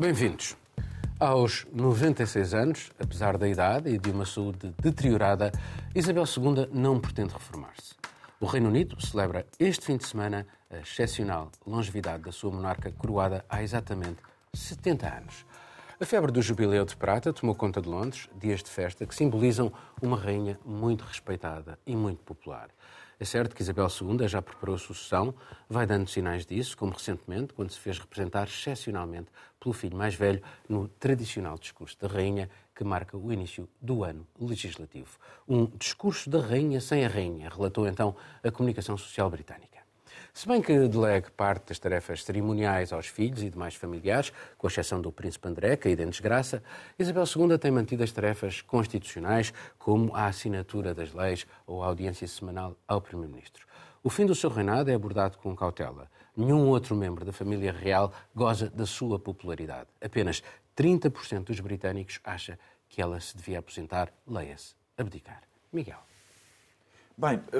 Bem-vindos. Aos 96 anos, apesar da idade e de uma saúde deteriorada, Isabel II não pretende reformar-se. O Reino Unido celebra este fim de semana a excepcional longevidade da sua monarca coroada há exatamente 70 anos. A febre do Jubileu de Prata tomou conta de Londres, dias de festa que simbolizam uma rainha muito respeitada e muito popular. É certo que Isabel II já preparou a sucessão, vai dando sinais disso, como recentemente, quando se fez representar excepcionalmente pelo filho mais velho no tradicional discurso da rainha, que marca o início do ano legislativo. Um discurso da rainha sem a rainha, relatou então a comunicação social britânica. Se bem que delegue parte das tarefas cerimoniais aos filhos e demais familiares, com exceção do príncipe André, caído em desgraça, Isabel II tem mantido as tarefas constitucionais, como a assinatura das leis ou a audiência semanal ao primeiro-ministro. O fim do seu reinado é abordado com cautela. Nenhum outro membro da família real goza da sua popularidade. Apenas 30% dos britânicos acha que ela se devia aposentar, leia-se, abdicar. Miguel. Bem, eh,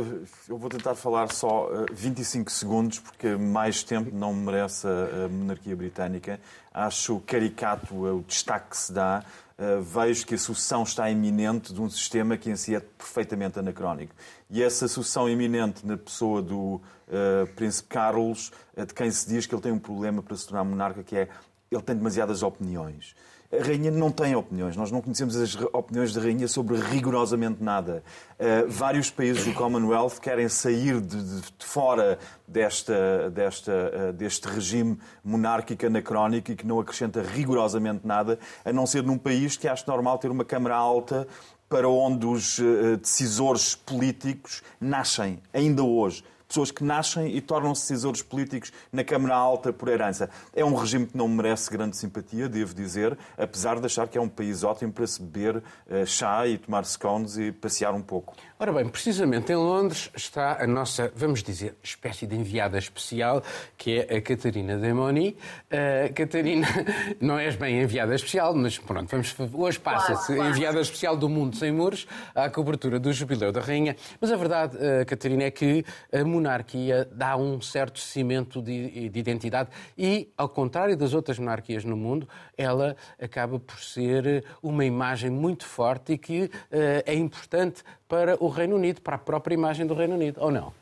eu vou tentar falar só 25 eh, segundos, porque mais tempo não merece a monarquia britânica. Acho caricato o destaque que se dá. Eh, vejo que a sucessão está iminente de um sistema que em si é perfeitamente anacrónico. E essa sucessão iminente na pessoa do uh, Príncipe Carlos, de quem se diz que ele tem um problema para se tornar monarca, que é ele tem demasiadas opiniões. A rainha não tem opiniões. Nós não conhecemos as opiniões da rainha sobre rigorosamente nada. Uh, vários países do Commonwealth querem sair de, de, de fora desta, desta, uh, deste regime monárquico anacrónico e que não acrescenta rigorosamente nada, a não ser num país que acha normal ter uma Câmara Alta para onde os uh, decisores políticos nascem, ainda hoje pessoas que nascem e tornam-se decisores políticos na Câmara Alta por herança. É um regime que não merece grande simpatia, devo dizer, apesar de achar que é um país ótimo para se beber uh, chá e tomar scones e passear um pouco. Ora bem, precisamente em Londres está a nossa, vamos dizer, espécie de enviada especial, que é a Catarina Demoni. Uh, Catarina, não és bem enviada especial, mas pronto, vamos, hoje passa-se enviada especial do Mundo Sem Muros à cobertura do Jubileu da Rainha. Mas a verdade, uh, Catarina, é que a monarquia dá um certo cimento de, de, identidade e, ao contrário das outras monarquias no mundo, ela acaba por ser uma imagem muito forte e que uh, é importante para o Reino Unido, para a própria imagem do Reino Unido, ou não?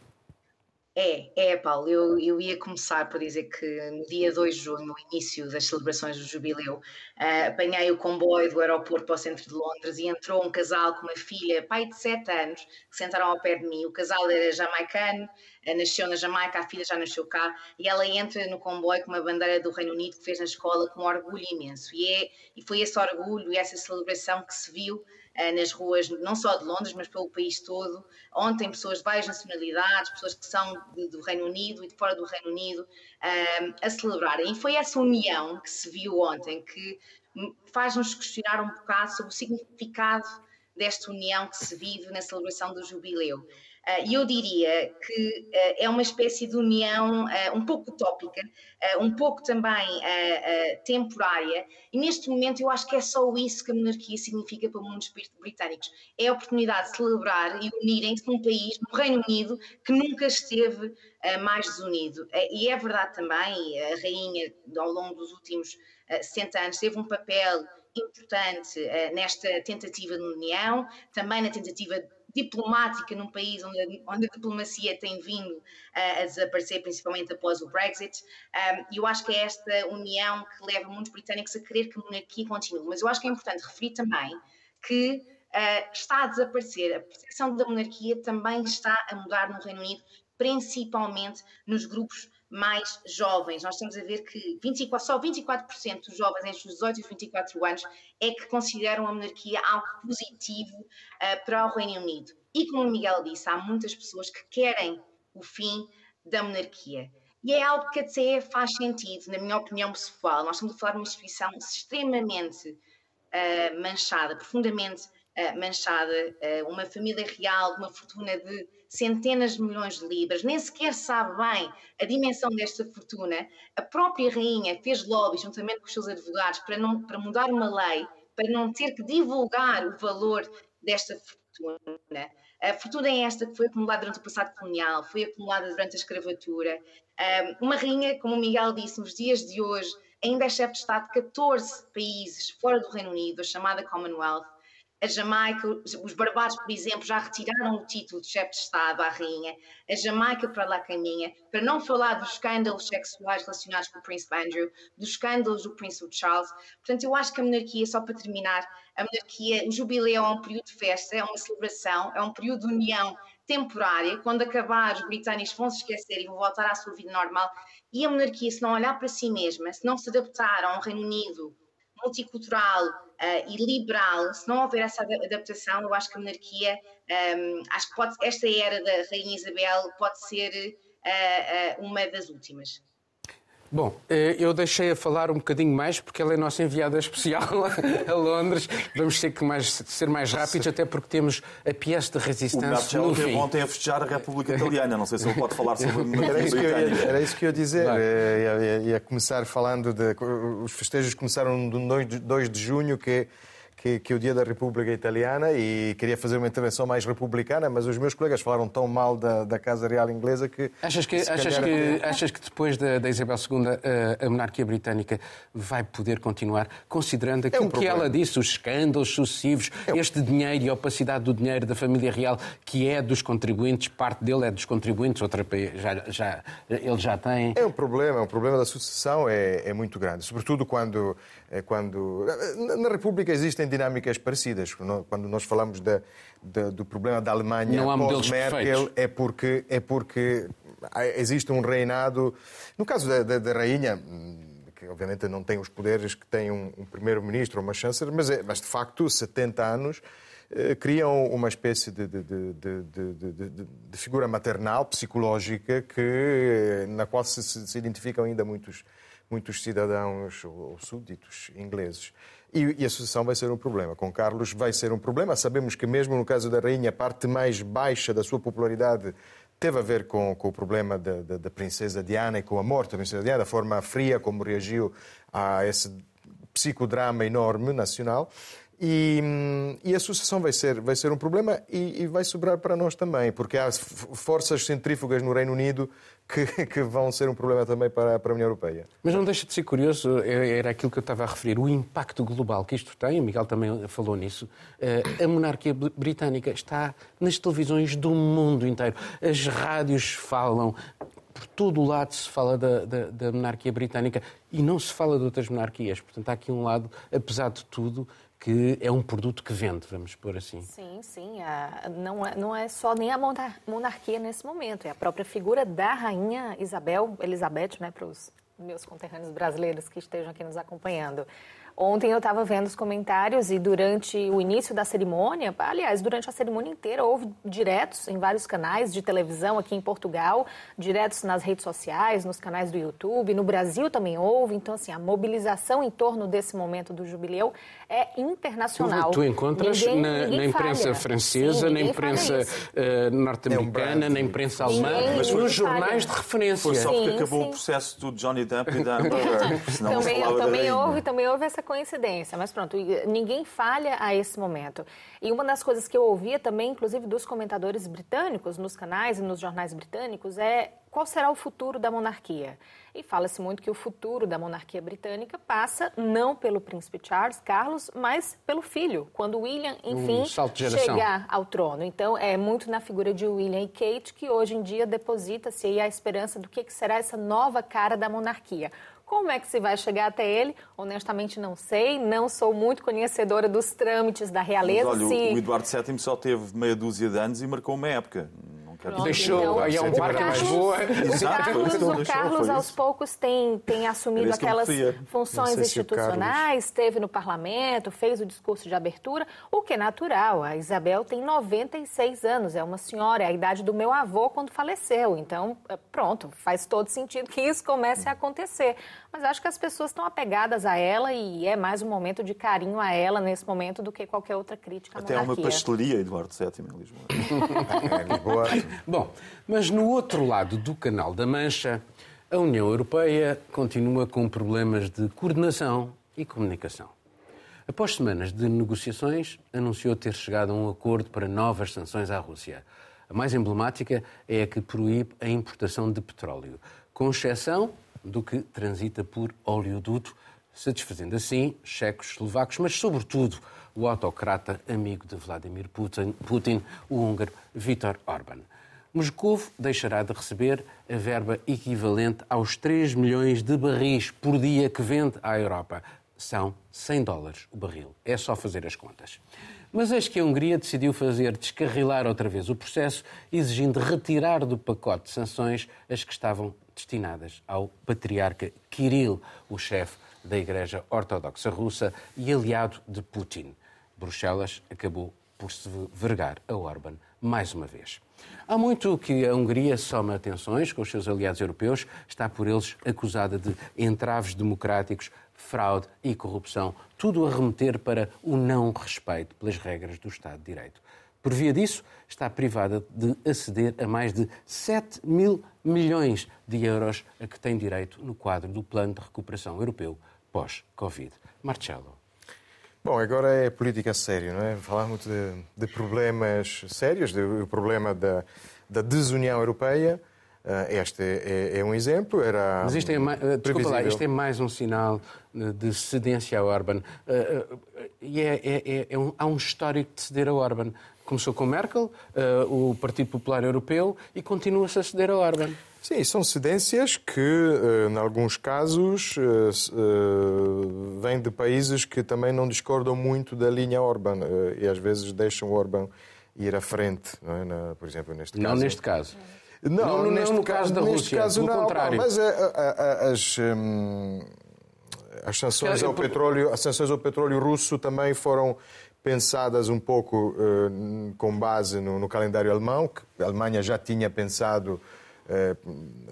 É, é, Paulo. Eu, eu ia começar por dizer que no dia 2 de junho, no início das celebrações do Jubileu, uh, apanhei o comboio do aeroporto para o centro de Londres e entrou um casal com uma filha, pai de 7 anos, que sentaram ao pé de mim. O casal era jamaicano, uh, nasceu na Jamaica, a filha já nasceu cá, e ela entra no comboio com uma bandeira do Reino Unido que fez na escola com um orgulho imenso. E, é, e foi esse orgulho e essa celebração que se viu nas ruas, não só de Londres, mas pelo país todo. Ontem, pessoas de várias nacionalidades, pessoas que são do Reino Unido e de fora do Reino Unido, eh, a celebrarem. E foi essa união que se viu ontem que faz-nos questionar um bocado sobre o significado desta união que se vive na celebração do jubileu. Ah, e eu diria que ah, é uma espécie de união ah, um pouco utópica, um pouco também temporária, e neste momento eu acho que é só isso que a monarquia significa para muitos britânicos. É a oportunidade de celebrar e unirem-se num país, no Reino Unido, que nunca esteve mais desunido. E é verdade também, a rainha, ao longo dos últimos 60 anos, teve um papel importante nesta tentativa de união, também na tentativa diplomática num país onde, onde a diplomacia tem vindo uh, a desaparecer, principalmente após o Brexit. E eu acho que é esta união que leva muitos britânicos a querer que a monarquia continue. Mas eu acho que é importante referir também que uh, está a desaparecer. A percepção da monarquia também está a mudar no Reino Unido, principalmente nos grupos mais jovens. Nós estamos a ver que 24, só 24% dos jovens entre os 18 e os 24 anos é que consideram a monarquia algo positivo uh, para o Reino Unido. E como o Miguel disse, há muitas pessoas que querem o fim da monarquia. E é algo que até faz sentido, na minha opinião pessoal. Nós estamos a falar de uma instituição extremamente uh, manchada, profundamente manchada, uma família real, uma fortuna de centenas de milhões de libras, nem sequer sabe bem a dimensão desta fortuna. A própria rainha fez lobby juntamente com os seus advogados para, não, para mudar uma lei, para não ter que divulgar o valor desta fortuna. A fortuna é esta que foi acumulada durante o passado colonial, foi acumulada durante a escravatura. Uma rainha, como o Miguel disse, nos dias de hoje, ainda é chefe de Estado de 14 países fora do Reino Unido, a chamada Commonwealth. A Jamaica, os Barbados, por exemplo, já retiraram o título de chefe de Estado à rainha. A Jamaica para lá caminha, para não falar dos escândalos sexuais relacionados com o Príncipe Andrew, dos escândalos do Príncipe Charles. Portanto, eu acho que a monarquia, só para terminar, a monarquia, o jubileu é um período de festa, é uma celebração, é um período de união temporária. Quando acabar, os britânicos vão se esquecer e vão voltar à sua vida normal. E a monarquia, se não olhar para si mesma, se não se adaptar a um Reino Unido multicultural uh, e liberal, se não houver essa adaptação, eu acho que a monarquia, um, ehm, acho que pode, esta era da Rainha Isabel pode ser uh, uma das últimas. Bom, eh, eu deixei a falar um bocadinho mais porque ela é nossa enviada especial a Londres. Vamos ter que mais, ser mais rápidos, até porque temos a pièce de resistência. O teve ontem a festejar a República Italiana. Não sei se ele pode falar sobre a era isso, ia, era isso que eu ia dizer. Eh, ia, ia, começar falando de. Os festejos começaram no 2 de junho, que que, que, o Dia da República Italiana e queria fazer uma intervenção mais republicana, mas os meus colegas falaram tão mal da, da Casa Real Inglesa que. Achas que, achas que, achas que depois da, da Isabel II a, eh, a, monarquia britânica vai poder continuar, considerando aquilo é um que ela disse, os escândalos sucessivos, é este dinheiro e a opacidade do dinheiro da família real, que é dos contribuintes, parte dele é dos contribuintes, outra já, já, ele já tem. É um problema, é um problema da sucessão é, é muito grande, sobretudo quando é quando na República existem dinâmicas parecidas. Quando nós falamos da, da, do problema da Alemanha pós-Merkel, é porque é porque existe um reinado. No caso da, da, da rainha que obviamente não tem os poderes que tem um, um primeiro-ministro ou uma chanceler, mas, é, mas de facto 70 anos eh, criam uma espécie de, de, de, de, figura maternal, psicológica, que, na qual se, se identificam ainda muitos muitos cidadãos ou súditos ingleses. E, a sucessão vai ser um problema. Com Carlos vai ser um problema. Sabemos que, mesmo no caso da rainha, a parte mais baixa da sua popularidade teve a ver com, com o problema da, da, da, princesa Diana e com a morte da princesa Diana, da forma fria como reagiu a esse psicodrama enorme nacional. E, e, a sucessão vai ser, vai ser um problema e, e, vai sobrar para nós também, porque há forças centrífugas no Reino Unido que, que, vão ser um problema também para, para a União Europeia. Mas não deixa de ser curioso, é, era aquilo que eu estava a referir, o impacto global que isto tem, o Miguel também falou nisso. Eh, a monarquia britânica está nas televisões do mundo inteiro. As rádios falam, por todo o lado se fala da, da, da monarquia britânica e não se fala de outras monarquias. Portanto, há aqui um lado, apesar de tudo, que é um produto que vende, vamos pôr assim. Sim, sim. não, é, não é só nem a monarquia nesse momento, é a própria figura da rainha Isabel, Elizabeth, né, para os meus conterrâneos brasileiros que estejam aqui nos acompanhando. Ontem eu estava vendo os comentários e durante o início da cerimônia, aliás, durante a cerimônia inteira, houve diretos em vários canais de televisão aqui em Portugal, diretos nas redes sociais, nos canais do YouTube, no Brasil também houve. Então, assim, a mobilização em torno desse momento do jubileu é internacional. Tu, tu encontras ninguém, na, ninguém na, imprensa falha. francesa, Sim, na imprensa uh, norte-americana, é um na imprensa alemã, mas nos jornais de referência. Foi só porque sim, acabou sim. o processo do Johnny Depp e da Amber Heard. também, também houve, também houve essa coincidência, mas pronto, ninguém falha a esse momento. E uma das coisas que eu ouvia também, inclusive dos comentadores britânicos, nos canais e nos jornais britânicos, é qual será o futuro da monarquia. E fala-se muito que o futuro da monarquia britânica passa não pelo príncipe Charles, Carlos, mas pelo filho, quando William, enfim, chegar ao trono. Então, é muito na figura de William e Kate que hoje em dia deposita-se a esperança do que será essa nova cara da monarquia. Como é que se vai chegar até ele? Honestamente, não sei. Não sou muito conhecedora dos trâmites da realeza. Mas, olha, se... o Eduardo VII só teve meia dúzia de anos e marcou uma época. Pronto, Deixou, então, aí é um marca mais boa. O Carlos, o Carlos aos poucos tem, tem assumido aquelas funções institucionais, esteve no parlamento, fez o discurso de abertura, o que é natural. A Isabel tem 96 anos, é uma senhora, é a idade do meu avô quando faleceu. Então, é, pronto, faz todo sentido que isso comece a acontecer. Mas acho que as pessoas estão apegadas a ela e é mais um momento de carinho a ela nesse momento do que qualquer outra crítica à Até há uma pastelaria, Eduardo VII, em Lisboa. é, Lisboa. Bom, mas no outro lado do Canal da Mancha, a União Europeia continua com problemas de coordenação e comunicação. Após semanas de negociações, anunciou ter chegado a um acordo para novas sanções à Rússia. A mais emblemática é a que proíbe a importação de petróleo, com exceção do que transita por oleoduto, satisfazendo assim checos, eslovacos, mas sobretudo o autocrata amigo de Vladimir Putin, Putin o húngaro Viktor Orban. Moscou deixará de receber a verba equivalente aos 3 milhões de barris por dia que vende à Europa. São 100 dólares o barril. É só fazer as contas. Mas eis que a Hungria decidiu fazer descarrilar outra vez o processo, exigindo retirar do pacote de sanções as que estavam destinadas ao patriarca Kirill, o chefe da Igreja Ortodoxa Russa e aliado de Putin. Bruxelas acabou por se vergar a Orban mais uma vez. Há muito que a Hungria soma tensões com os seus aliados europeus, está por eles acusada de entraves democráticos, fraude e corrupção, tudo a remeter para o não respeito pelas regras do Estado de Direito. Por via disso, está privada de aceder a mais de 7 mil milhões de euros a que tem direito no quadro do Plano de Recuperação Europeu pós-Covid. Marcelo. Bom, agora é política séria, não é? Falamos de, de problemas sérios, do problema da, da desunião europeia. Uh, este é, é, um exemplo. Era Mas isto é, mais, uh, desculpa lá, isto é mais um sinal de cedência a Orban. E é, é, é um, há um histórico de ceder a Orban. Começou com Merkel, o Partido Popular Europeu, e continua-se a ceder a Orban. Sim, são cedências que, eh, em alguns casos, eh, vêm de países que também não discordam muito da linha Orban e às vezes deixam Orban ir à frente, é? por exemplo, neste caso. Não neste caso. Não, não, não neste no caso da neste Rússia, caso, não, contrário. Mas a, a, a, as, hum, as sanções ao petróleo, as sanções ao petróleo russo também foram pensadas um pouco uh, com base no, no calendário alemão, que a Alemanha já tinha pensado eh,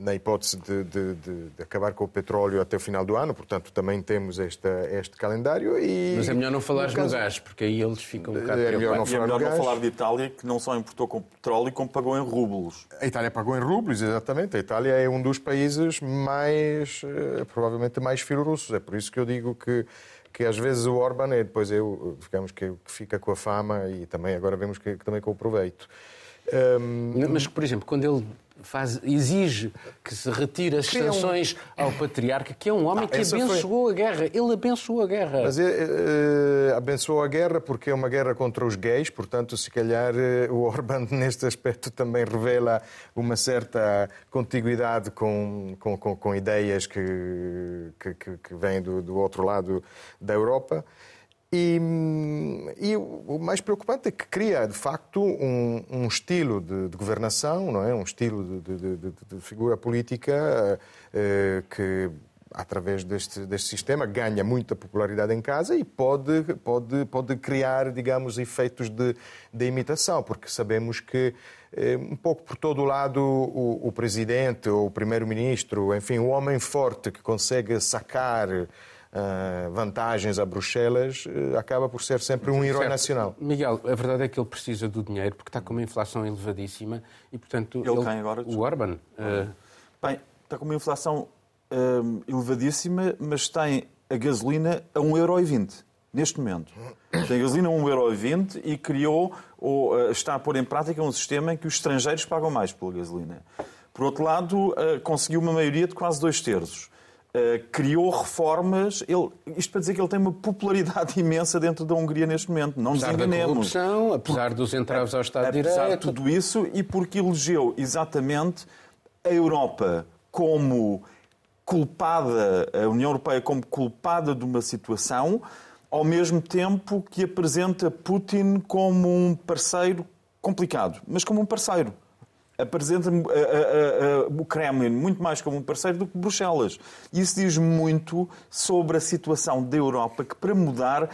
na hipótese de, de, de, acabar com o petróleo até o final do ano, portanto também temos esta, este calendário. E, Mas é melhor não falar no, caso... gás, porque aí eles ficam um bocado é melhor não falar, é melhor não falar de Itália, que não só importou com petróleo, como pagou em rublos. A Itália pagou em rublos, exatamente. A Itália é um dos países mais, eh, provavelmente mais filorussos. É por isso que eu digo que que às vezes o Orban é depois eu, digamos que, que fica com a fama e também agora vemos que, que também com o proveito. Um... Mas, por exemplo, quando ele faz, exige que se retire as sanções ao patriarca, que é um homem que abençoou foi... a guerra. Ele abençoou a guerra. Mas é, abençoou a guerra porque é uma guerra contra os gays, portanto, se calhar eh, o Orbán, neste aspecto, também revela uma certa contiguidade com, com, com, com ideias que, que, que vêm do, do outro lado da Europa. E, e, o mais preocupante é que cria, de facto, um, um estilo de, de, governação, não é? um estilo de, de, de figura política eh, que, através deste, deste sistema, ganha muita popularidade em casa e pode, pode, pode criar, digamos, efeitos de, de imitação, porque sabemos que, eh, um pouco por todo lado, o, o presidente ou o primeiro-ministro, enfim, o homem forte que consegue sacar uh, vantagens a Bruxelas, uh, acaba por ser sempre um herói certo. nacional. Miguel, a verdade é que ele precisa do dinheiro porque está com uma inflação elevadíssima e, portanto, ele, ele agora? O Orban. Uh... Bem, está com uma inflação elevadíssima, mas tem a gasolina a 1,20€ neste momento. Tem a gasolina a 1,20€ e criou, ou está a pôr em prática um sistema em que os estrangeiros pagam mais pela gasolina. Por outro lado, conseguiu uma maioria de quase dois terços. Uh, criou reformas. Ele, isto para dizer que ele tem uma popularidade imensa dentro da Hungria neste momento. Não apesar nos enganemos. Da corrupção, apesar Por, dos entraves ao Estado de Direito. Apesar de tudo isso e porque elegeu exatamente a Europa como culpada, a União Europeia como culpada de uma situação, ao mesmo tempo que apresenta Putin como um parceiro complicado, mas como um parceiro apresenta o Kremlin muito mais como um parceiro do que Bruxelas. Isso diz muito sobre a situação da Europa, que para mudar,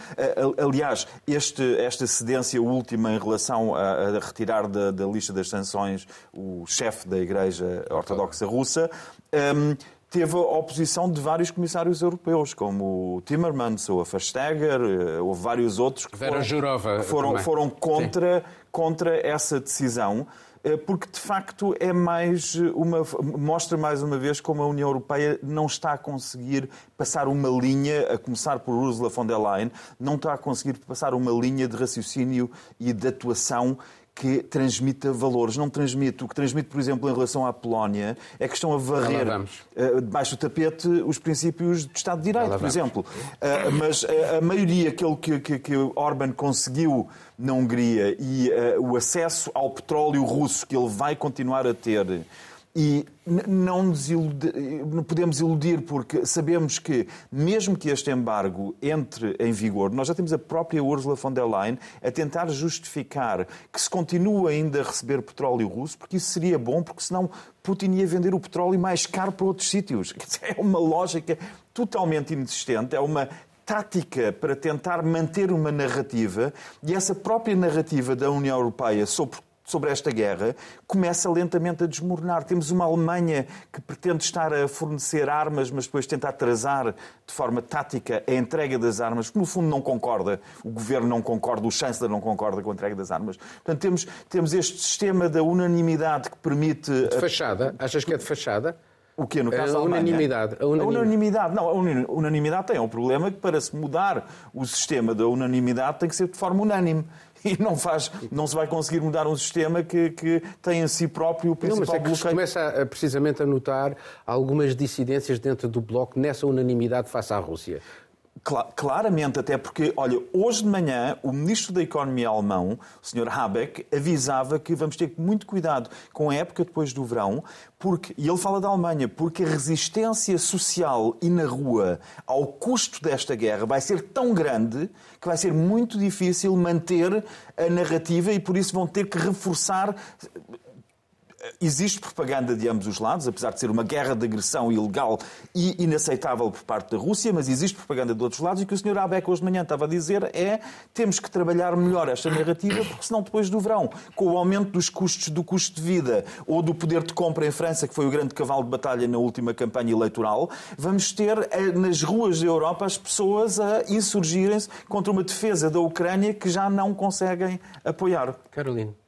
aliás, este, esta cedência última em relação a, a retirar da, da, lista das sanções o chefe da Igreja Ortodoxa Russa, um, teve a oposição de vários comissários europeus, como o Timmermans ou a Verstager, eh, ou vários outros que Vera foram, foram, foram contra, contra essa decisão. Eh, porque de facto é mais uma mostra mais uma vez como a União Europeia não está a conseguir passar uma linha, a começar por Ursula von der Leyen, não está a conseguir passar uma linha de raciocínio e de atuação que transmita valores, não transmite. O que transmite, por exemplo, em relação à Polónia, é que estão a varrer uh, debaixo do tapete os princípios do Estado de Direito, por exemplo. Uh, mas uh, a maioria, aquilo que, que, que Orban conseguiu na Hungria e o acesso ao petróleo russo que ele vai continuar a ter e não nos iludir, não podemos iludir, porque sabemos que, mesmo que este embargo entre em vigor, nós já temos a própria Ursula von der Leyen a tentar justificar que se continua ainda a receber petróleo russo, porque isso seria bom, porque senão Putin ia vender o petróleo mais caro para outros sítios. É uma lógica totalmente inexistente, é uma tática para tentar manter uma narrativa e essa própria narrativa da União Europeia sobre sobre esta guerra começa lentamente a desmoronar. Temos uma Alemanha que pretende estar a fornecer armas, mas depois tenta atrasar de forma tática a entrega das armas, porque no fundo não concorda, o governo não concorda, o chanceler não concorda com a entrega das armas. Portanto, temos, temos este sistema da unanimidade que permite. De fachada? Achas que é de fachada? O que no caso a unanimidade, a unanimidade. A unanimidade. Não, a unanimidade tem um problema que para se mudar o sistema da unanimidade tem que ser de forma unânime. e não, faz, não se vai conseguir mudar um sistema que, que tem em si próprio o principal não, mas é que bloqueio. começa a, precisamente a notar algumas dissidências dentro do Bloco nessa unanimidade face à Rússia. Claramente, até porque, olha, hoje de manhã o ministro da Economia alemão, o Sr. Habeck, avisava que vamos ter muito cuidado com a época depois do verão, porque, e ele fala da Alemanha, porque a resistência social e na rua ao custo desta guerra vai ser tão grande que vai ser muito difícil manter a narrativa e por isso vão ter que reforçar existe propaganda de ambos os lados, apesar de ser uma guerra de agressão ilegal e inaceitável por parte da Rússia, mas existe propaganda de outros lados e o que o Sr. Abeck hoje de manhã estava a dizer é temos que trabalhar melhor esta narrativa, porque senão depois do verão, com o aumento dos custos do custo de vida ou do poder de compra em França, que foi o grande cavalo de batalha na última campanha eleitoral, vamos ter eh, nas ruas da Europa as pessoas a insurgirem-se contra uma defesa da Ucrânia que já não conseguem apoiar. Carolina.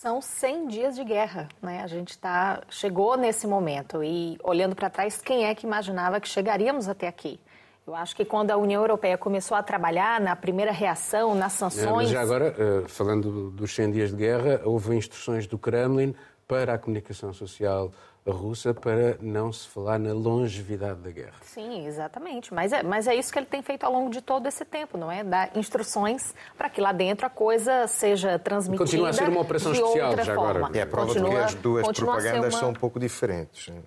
São 100 dias de guerra, né? A gente tá, chegou nesse momento e olhando para trás, quem é que imaginava que chegaríamos até aqui? Eu acho que quando a União Europeia começou a trabalhar na primeira reação, nas sanções... É, mas já agora, eh, falando dos 100 dias de guerra, houve instruções do Kremlin para a comunicação social russa para não se falar na longevidade da guerra. Sim, exatamente. Mas é, mas é isso que ele tem feito ao longo de todo esse tempo, não é? Dar instruções para que lá dentro a coisa seja transmitida. Continua a ser uma operação especial já forma. agora. É a prova continua, de que as duas propagandas uma... são um pouco diferentes. Sim,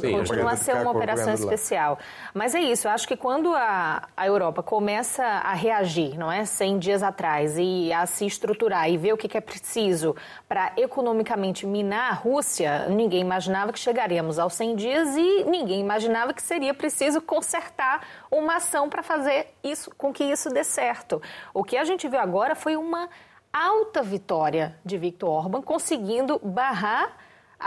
Sim continua a ser uma operação especial. Mas é isso, eu acho que quando a, a Europa começa a reagir, não é? 100 dias atrás, e a se estruturar e ver o que, que é preciso para economicamente minar a Rússia, ninguém imaginava que chegaríamos aos 100 dias e ninguém imaginava que seria preciso consertar uma ação para fazer isso com que isso dê certo. O que a gente viu agora foi uma alta vitória de Viktor Orban conseguindo barrar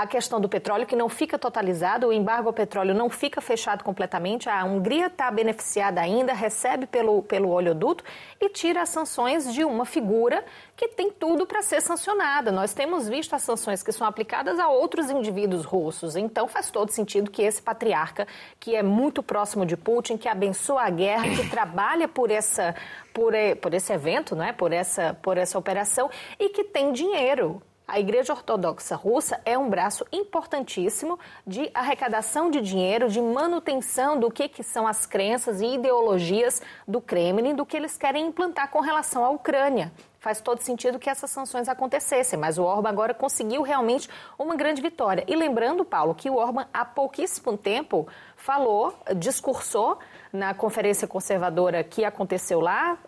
a questão do petróleo, que não fica totalizado, o embargo ao petróleo não fica fechado completamente, a Hungria está beneficiada ainda, recebe pelo, pelo oleoduto e tira as sanções de uma figura que tem tudo para ser sancionada. Nós temos visto as sanções que são aplicadas a outros indivíduos russos, então faz todo sentido que esse patriarca, que é muito próximo de Putin, que abençoa a guerra, que trabalha por essa por, por esse evento, não é? por, essa, por essa operação e que tem dinheiro a Igreja Ortodoxa Russa é um braço importantíssimo de arrecadação de dinheiro, de manutenção do que, que são as crenças e ideologias do Kremlin, do que eles querem implantar com relação à Ucrânia. Faz todo sentido que essas sanções acontecessem, mas o Orban agora conseguiu realmente uma grande vitória. E lembrando, Paulo, que o Orban há pouquíssimo tempo falou, discursou na conferência conservadora que aconteceu lá.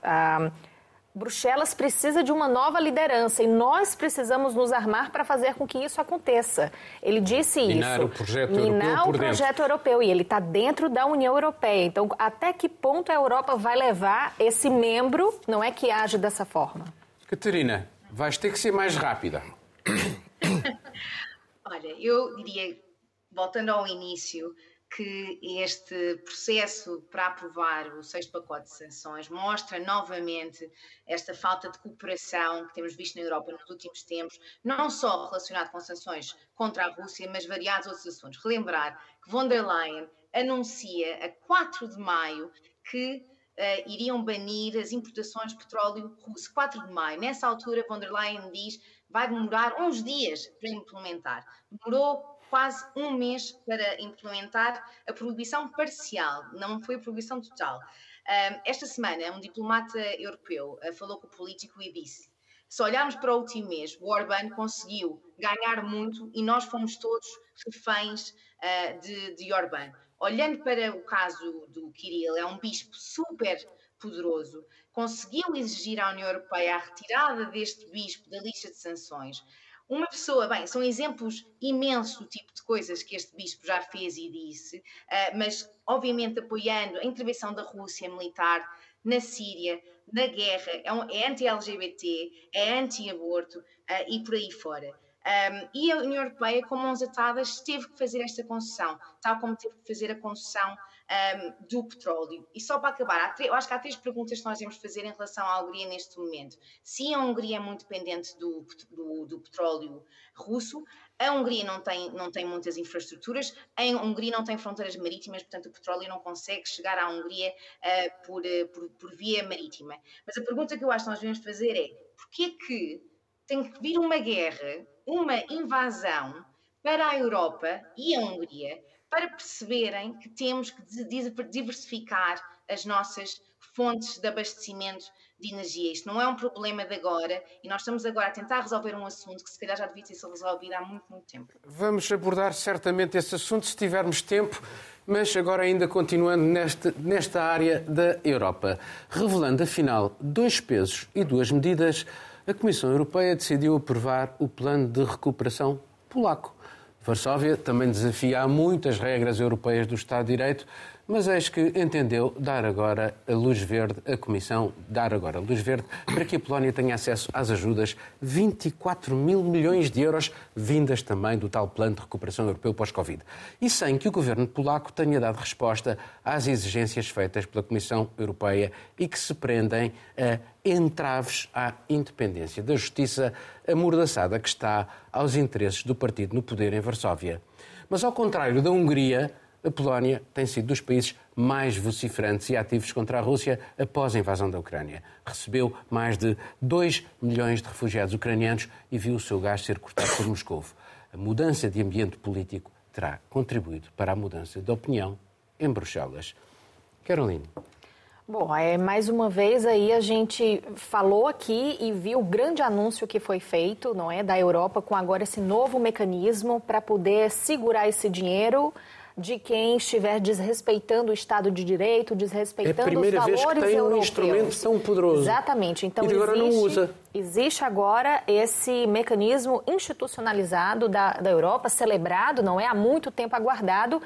Bruxelas precisa de uma nova liderança e nós precisamos nos armar para fazer com que isso aconteça. Ele disse Minar isso. O projeto Minar europeu o projeto dentro. europeu. E ele está dentro da União Europeia. Então, até que ponto a Europa vai levar esse membro, não é que age dessa forma? Catarina, vais ter que ser mais rápida. Olha, eu diria, voltando ao início, que este processo para aprovar o sexto pacote de sanções mostra novamente esta falta de cooperação que temos visto na Europa nos últimos tempos, não só relacionado com sanções contra a Rússia, mas variados outros assuntos. Relembrar que von der Leyen anuncia a 4 de maio que uh, iriam banir as importações de petróleo russo. 4 de maio. Nessa altura, von der Leyen diz vai demorar uns dias para implementar. Demorou quase um mês para implementar a proibição parcial, não foi a proibição total. Esta semana, um diplomata europeu eh, falou com o político e disse: se olharmos para o último mês, o Orbán conseguiu ganhar muito e nós fomos todos reféns uh, de, de Orbán. Olhando para o caso do Kirill, é um bispo super poderoso, conseguiu exigir à União Europeia a retirada deste bispo da lista de sanções. Uma pessoa, bem, são exemplos imensos do tipo de coisas que este bispo já fez e disse, uh, mas obviamente apoiando a intervenção da Rússia militar na Síria, na guerra, é, é anti-LGBT, é anti-aborto uh, e por aí fora. Um, e a União Europeia, com mãos atadas, teve que fazer esta concessão, tal como teve que fazer a concessão um, do petróleo. E só para acabar, eu acho que há três perguntas que nós devemos fazer em relação à Hungria neste momento. Se a Hungria é muito dependente do, do, do petróleo russo, a Hungria não tem, não tem muitas infraestruturas, a Hungria não tem fronteiras marítimas, portanto o petróleo não consegue chegar à Hungria uh, por, uh, por, por, via marítima. Mas a pergunta que eu acho que nós devemos fazer é porquê que tem que vir uma guerra, uma invasão para a Europa e a Hungria para perceberem que temos que diversificar as nossas fontes de abastecimento de energia. Isto não é um problema de agora e nós estamos agora a tentar resolver um assunto que se calhar já devia ter sido resolvido há muito, muito tempo. Vamos abordar certamente esse assunto se tivermos tempo, mas agora ainda continuando nesta, nesta área da Europa. Revelando, afinal, dois pesos e duas medidas, a Comissão Europeia decidiu aprovar o plano de recuperação polaco. Varsóvia também desafia muitas regras europeias do Estado de Direito, mas eis que entendeu dar agora a luz verde, a Comissão dar agora a luz verde para que a Polónia tenha acesso às ajudas 24 mil milhões de euros, vindas também do tal Plano de Recuperação Europeu pós-Covid. E sem que o governo polaco tenha dado resposta às exigências feitas pela Comissão Europeia e que se prendem a entraves à independência da justiça amordaçada que está aos interesses do partido no poder em Varsóvia. Mas ao contrário da Hungria, a Polónia tem sido dos países mais vociferantes e ativos contra a Rússia após a invasão da Ucrânia. Recebeu mais de 2 milhões de refugiados ucranianos e viu o seu gás ser cortado por Moscou. A mudança de ambiente político terá contribuído para a mudança de opinião em Bruxelas. Caroline. Bom, é, mais uma vez aí a gente falou aqui e viu o grande anúncio que foi feito, não é, da Europa com agora esse novo mecanismo para poder segurar esse dinheiro de quem estiver desrespeitando o Estado de Direito, desrespeitando é os valores vez que tem europeus. um instrumento tão poderoso. Exatamente. Então, e agora existe, não usa. Existe agora esse mecanismo institucionalizado da, da Europa, celebrado, não é? Há muito tempo aguardado,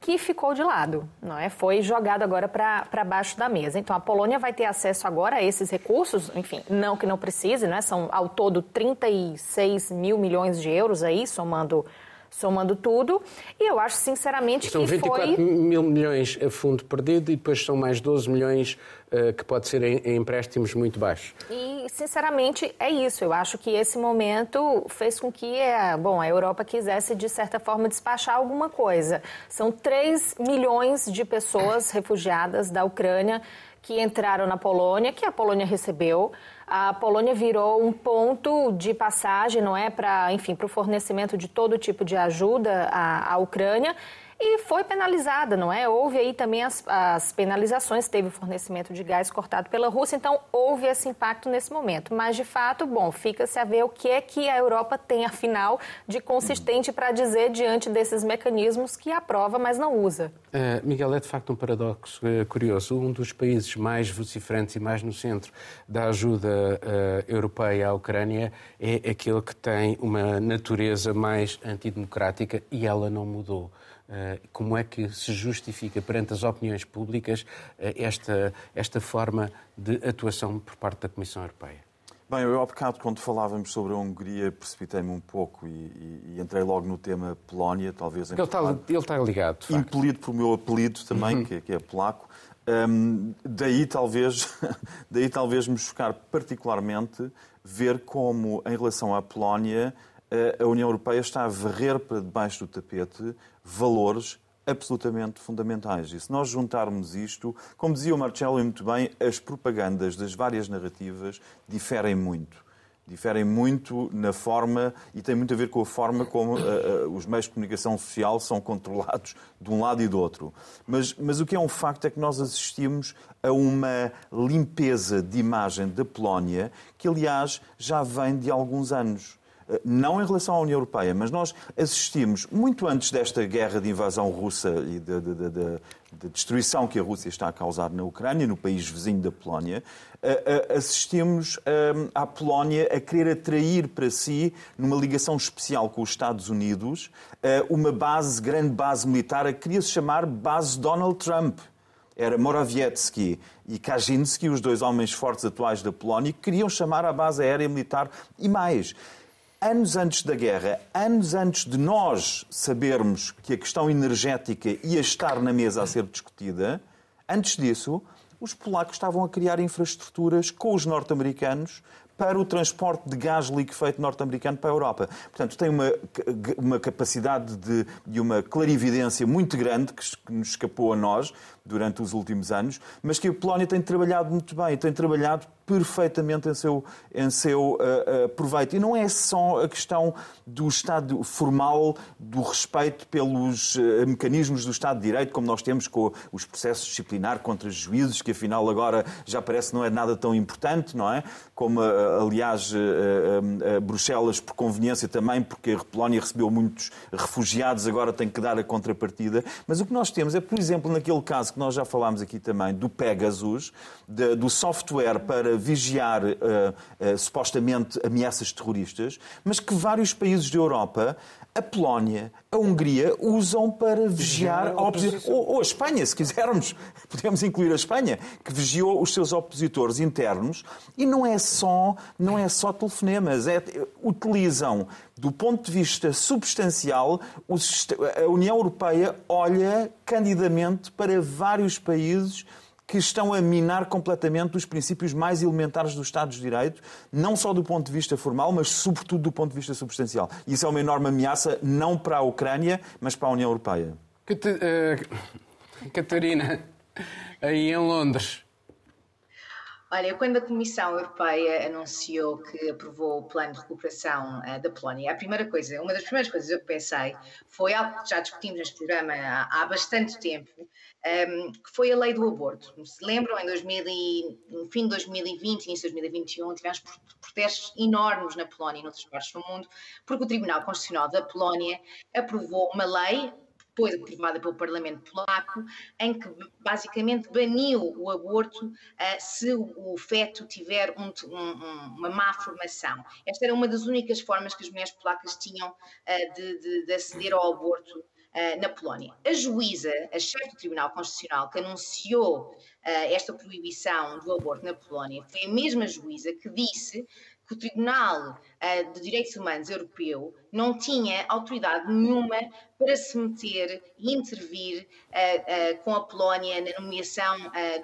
que ficou de lado, não é? Foi jogado agora para baixo da mesa. Então, a Polônia vai ter acesso agora a esses recursos, enfim, não que não precise, né? São ao todo 36 mil milhões de euros aí, somando somando tudo. E eu acho, sinceramente, são que foi... São 24 mil milhões a fundo perdido e depois são mais 12 milhões uh, que pode ser em, em, empréstimos muito baixos. E, sinceramente, é isso. Eu acho que esse momento fez com que a, bom, a Europa quisesse, de certa forma, despachar alguma coisa. São 3 milhões de pessoas refugiadas da Ucrânia que entraram na Polônia, que a Polônia recebeu a Polônia virou um ponto de passagem, não é, para, enfim, para o fornecimento de todo tipo de ajuda à, à Ucrânia e foi penalizada, não é? Houve aí também as, as penalizações, teve o fornecimento de gás cortado pela Rússia, então houve esse impacto nesse momento. Mas, de fato, bom, fica-se a ver o que é que a Europa tem, afinal, de consistente para dizer diante desses mecanismos que aprova, mas não usa. Uh, Miguel, é de facto um paradoxo uh, curioso. Um dos países mais vociferantes e mais no centro da ajuda uh, europeia à Ucrânia é aquele que tem uma natureza mais antidemocrática e ela não mudou. Eh, como é que se justifica perante as opiniões públicas eh, esta, esta forma de atuação por parte da Comissão Europeia? Bem, eu há bocado, quando falávamos sobre a Hungria, precipitei-me um pouco e, e, e, entrei logo no tema Polónia, talvez... Ele está, ele está ligado, Impelido pelo meu apelido também, uhum. que, que, é polaco. Um, daí, talvez, daí talvez me chocar particularmente ver como, em relação à Polónia, a União Europeia está a varrer para debaixo do tapete valores absolutamente fundamentais. E se nós juntarmos isto, como dizia o Marcelo muito bem, as propagandas das várias narrativas diferem muito. Diferem muito na forma e tem muito a ver com a forma como uh, uh, os meios de comunicação social são controlados de um lado e do outro. Mas, mas o que é um facto é que nós assistimos a uma limpeza de imagem da Polónia que, aliás, já vem de alguns anos não em relação à União Europeia, mas nós assistimos, muito antes desta guerra de invasão russa e de, de, de, de destruição que a Rússia está a causar na Ucrânia, no país vizinho da Polónia, assistimos à Polónia a querer atrair para si, numa ligação especial com os Estados Unidos, uma base, grande base militar, a queria-se chamar Base Donald Trump. Era Morawiecki e Kaczynski, os dois homens fortes atuais da Polónia, que queriam chamar a base aérea militar e mais anos antes da guerra, anos antes de nós sabermos que a questão energética ia estar na mesa a ser discutida, antes disso, os polacos estavam a criar infraestruturas com os norte-americanos para o transporte de gás liquefeito norte-americano para a Europa. Portanto, tem uma, uma capacidade de, de uma clarividência muito grande que, que nos escapou a nós durante os últimos anos, mas que a Polónia tem trabalhado muito bem, tem trabalhado perfeitamente em seu, em seu uh, uh, proveito. E não é só a questão do Estado formal, do respeito pelos uh, mecanismos do Estado de Direito, como nós temos com os processos disciplinares contra juízes, que afinal agora já parece não é nada tão importante, não é? Como, aliás, Bruxelas, por conveniência também, porque a Polónia recebeu muitos refugiados, agora tem que dar a contrapartida. Mas o que nós temos é, por exemplo, naquele caso que nós já falámos aqui também, do Pegasus, de, do software para vigiar uh, uh, supostamente ameaças terroristas, mas que vários países da Europa a Polónia, a Hungria usam para vigiar a oposição. Ou, ou, a Espanha, se quisermos. Podemos incluir a Espanha, que vigiou os seus opositores internos. E não é só, não é só telefonemas. É, utilizam, do ponto de vista substancial, a União Europeia olha candidamente para vários países que estão a minar completamente os princípios mais elementares do Estado de Direito, não só do ponto de vista formal, mas sobretudo do ponto de vista substancial. Isso é uma enorme ameaça, não para a Ucrânia, mas para a União Europeia. Uh, Catarina, aí em Londres, Olha, quando a Comissão Europeia anunciou que aprovou o plano de recuperação uh, da Polónia, a primeira coisa, uma das primeiras coisas que eu pensei foi algo que já discutimos neste programa há, há bastante tempo, um, ehm, que foi a lei do aborto. Se lembram, em 2000 e, no fim de 2020, início de 2021, tivemos protestos enormes na Polónia e noutras partes do mundo, porque o Tribunal Constitucional da Polónia aprovou uma lei depois aprovada pelo Parlamento Polaco, em que basicamente baniu o aborto uh, se o, feto tiver um, um, uma má formação. Esta era uma das únicas formas que as mulheres polacas tinham uh, de, de, de, aceder ao aborto uh, na Polónia. A juíza, a chefe do Tribunal Constitucional, que anunciou esta proibição do aborto na Polónia, foi a mesma juíza que disse que o Tribunal uh, de Direitos Humanos Europeu não tinha autoridade nenhuma para se meter e intervir uh, uh, com a Polónia na nomeação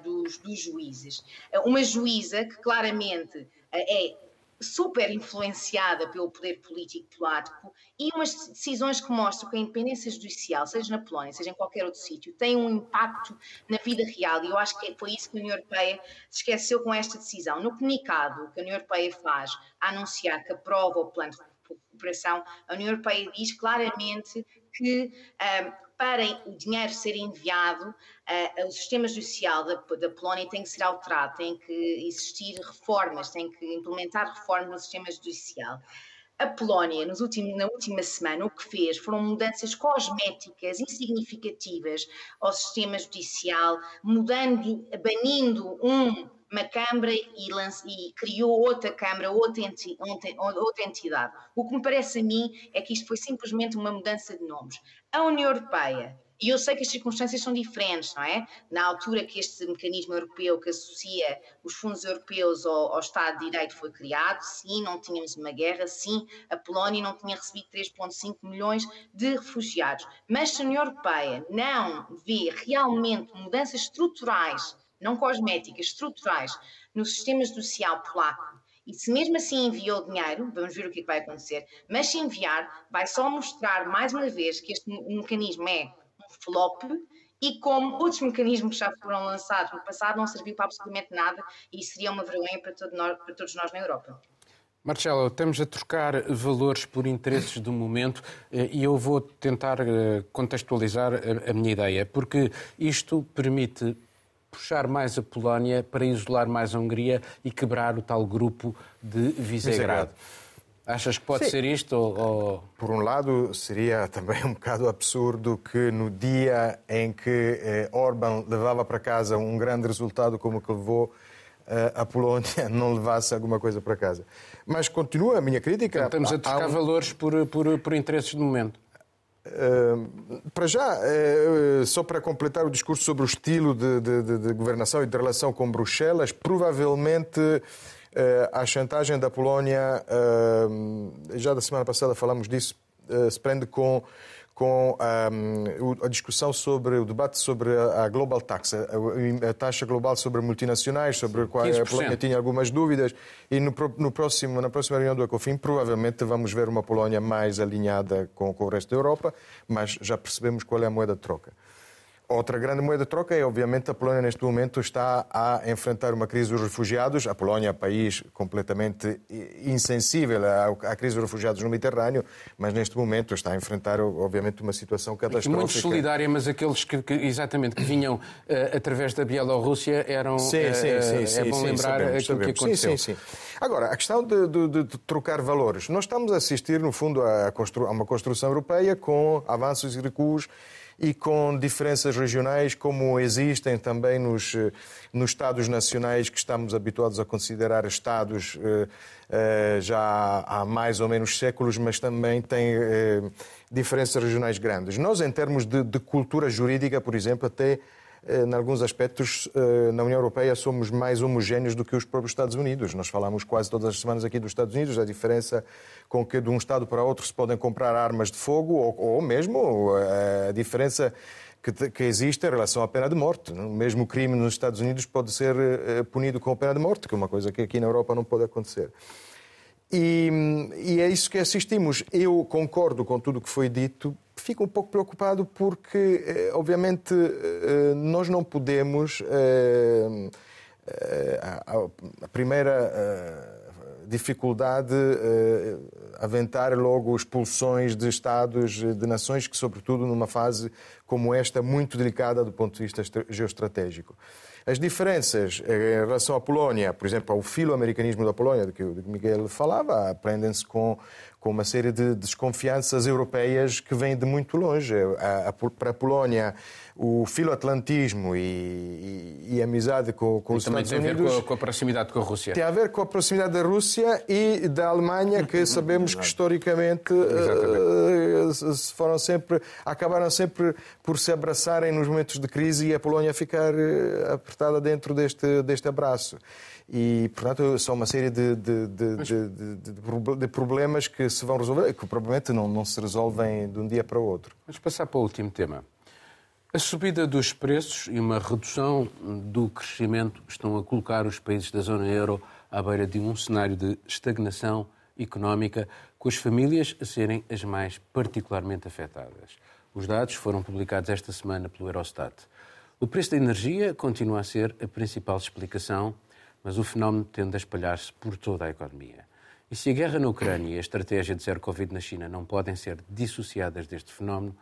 dos, dos, juízes. uma juíza que claramente é super influenciada pelo poder político polaco e umas decisões que mostram que a independência judicial, seja na Polónia, seja em qualquer outro sítio, tem um impacto na vida real e eu acho que foi isso que a União Europeia se esqueceu com esta decisão. No comunicado que a União Europeia faz a anunciar que aprova o plano de recuperação, a União Europeia diz claramente que um, para o dinheiro ser enviado, uh, o sistema judicial da, da, Polónia tem que ser alterado, tem que existir reformas, tem que implementar reformas no sistema judicial. A Polónia, nos últimos, na última semana, o que fez foram mudanças cosméticas insignificativas ao sistema judicial, mudando, banindo um uma Câmara e, lance, e, criou outra Câmara, outra, enti, outra entidade. O que me parece a mim é que isto foi simplesmente uma mudança de nomes. A União Europeia, e eu sei que as circunstâncias são diferentes, não é? Na altura que este mecanismo europeu que associa os fundos europeus ao, ao, Estado de Direito foi criado, sim, não tínhamos uma guerra, sim, a Polónia não tinha recebido 3,5 milhões de refugiados. Mas se a União Europeia não vê realmente mudanças estruturais não cosméticas, estruturais, no sistema judicial polaco, e se mesmo assim enviou dinheiro, vamos ver o que, é que vai acontecer, mas se enviar, vai só mostrar mais uma vez que este mecanismo é um flop e como outros mecanismos que já foram lançados no passado não serviu para absolutamente nada e seria uma vergonha para, todo nós, para todos nós na Europa. Marcelo, estamos a trocar valores por interesses do momento eh, e eu vou tentar eh, contextualizar a minha ideia, porque isto permite puxar mais a Polónia para isolar mais a Hungria e quebrar o tal grupo de Visegrado. Achas que pode Sim. ser isto? Ou... Por um lado, seria também um bocado absurdo que no dia em que eh, Orban levava para casa um grande resultado como o que levou, eh, a Polónia não levasse alguma coisa para casa. Mas continua a minha crítica. Então, estamos a trocar um... valores por, por, por interesses do momento. Para já, uh, só para completar o discurso sobre o estilo de, de, de governação e de relação com Bruxelas, provavelmente eh, a chantagem da Polónia, já da semana passada falamos disso, eh, se prende com com a discussão sobre o debate sobre a global tax, a, taxa global sobre multinacionais, sobre a qual a Polónia tinha algumas dúvidas, e no, no, próximo, na próxima reunião do Ecofin provavelmente vamos ver uma Polónia mais alinhada com, com o resto da Europa, mas já percebemos qual é a moeda de troca. Outra grande moeda de troca é, obviamente, a Polónia neste momento está a enfrentar uma crise dos refugiados. A Polónia é um país completamente insensível à, crise dos refugiados no Mediterrâneo, mas neste momento está a enfrentar, obviamente, uma situação catastrófica. Muito solidária, mas aqueles que, que exatamente, que vinham uh, através da Bielorrússia eram... Sim, sim, uh, sim, sim, É bom sim, lembrar sabemos, aquilo sabemos. que aconteceu. Sim, sim, sim. Agora, a questão de, de, de, trocar valores. Nós estamos a assistir, no fundo, a, constru... a uma construção europeia com avanços e recuos e com diferenças regionais como existem também nos, eh, nos Estados nacionais que estamos habituados a considerar Estados eh, eh, já há mais ou menos séculos, mas também tem diferenças regionais grandes. Nós, em termos de, de cultura jurídica, por exemplo, até eh, em alguns aspectos, eh, na União Europeia somos mais homogéneos do que os próprios Estados Unidos. Nós falamos quase todas as semanas aqui dos Estados Unidos, a diferença com que de um Estado para outro se podem comprar armas de fogo, ou, ou mesmo eh, a diferença que, existe em relação à pena de morte. O mesmo crime nos Estados Unidos pode ser punido com a pena de morte, que é uma coisa que aqui na Europa não pode acontecer. E, e, é isso que assistimos. Eu concordo com tudo o que foi dito, fico um pouco preocupado porque, eh, obviamente, eh, nós não podemos. Eh, a primeira dificuldade aventar logo expulsões de Estados, de nações que, sobretudo numa fase como esta, muito delicada do ponto de vista geoestratégico. As diferenças em relação à Polónia, por exemplo, ao filo-americanismo da Polónia, de que o Miguel falava, aprendem-se com com uma série de desconfianças europeias que vêm de muito longe. A, a, para a Polónia, o filoatlantismo e, e, e a amizade com, com os Estados Unidos... também tem a ver com a, com a, proximidade com a Rússia. Tem a ver com a proximidade da Rússia e da Alemanha, que sabemos que historicamente uh, foram sempre, acabaram sempre por se abraçarem nos momentos de crise e a Polónia ficar eh, apertada dentro deste, deste abraço. E, portanto, são uma série de, de, de, Mas... de, problemas que se vão resolver, que provavelmente não, não se resolvem de um dia para o outro. Vamos passar para o último tema. A subida dos preços e uma redução do crescimento estão a colocar os países da zona euro à beira de um cenário de estagnação económica, com as famílias a serem as mais particularmente afetadas. Os dados foram publicados esta semana pelo Eurostat. O preço da energia continua a ser a principal explicação mas o fenómeno tende a espalhar-se por toda a economia. E se a guerra na Ucrânia e a estratégia de zero Covid na China não podem ser dissociadas deste fenómeno,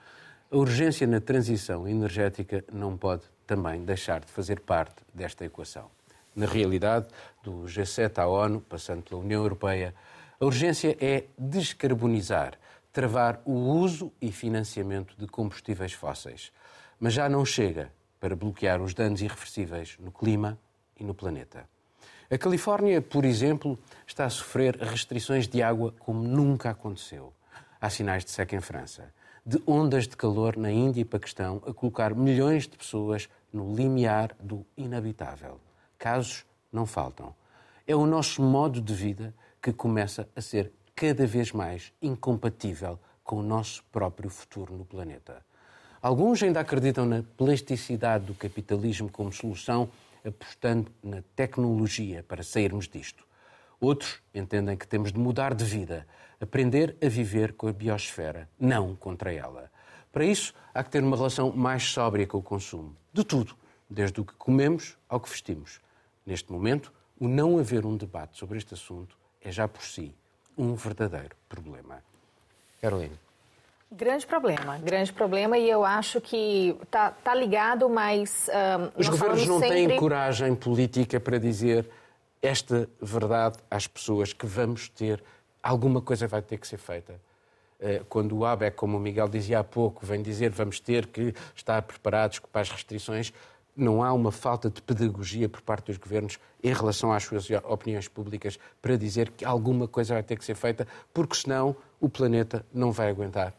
a urgência na transição energética não pode também deixar de fazer parte desta equação. Na realidade, do G7 à ONU, passando pela União Europeia, a urgência é descarbonizar, travar o uso e financiamento de combustíveis fósseis. Mas já não chega para bloquear os danos irreversíveis no clima e no planeta. A Califórnia, por exemplo, está a sofrer restrições de água como nunca aconteceu. Há sinais de seca em França, de ondas de calor na Índia e Paquistão a colocar milhões de pessoas no limiar do inabitável. Casos não faltam. É o nosso modo de vida que começa a ser cada vez mais incompatível com o nosso próprio futuro no planeta. Alguns ainda acreditam na plasticidade do capitalismo como solução apostando na tecnologia para sairmos disto. Outros entendem que temos de mudar de vida, aprender a viver com a biosfera, não contra ela. Para isso, há que ter uma relação mais sóbria com o consumo. De tudo, desde o que comemos ao que vestimos. Neste momento, o não haver um debate sobre este assunto é já por si um verdadeiro problema. Carolina. Grande problema, grande problema, e eu acho que está tá ligado, mas. Uh, Os governos não sempre... têm coragem política para dizer esta verdade às pessoas que vamos ter, alguma coisa vai ter que ser feita. Uh, quando o ABEC, como o Miguel dizia há pouco, vem dizer vamos ter que estar preparados para as restrições, não há uma falta de pedagogia por parte dos governos em relação às suas opiniões públicas para dizer que alguma coisa vai ter que ser feita, porque senão o planeta não vai aguentar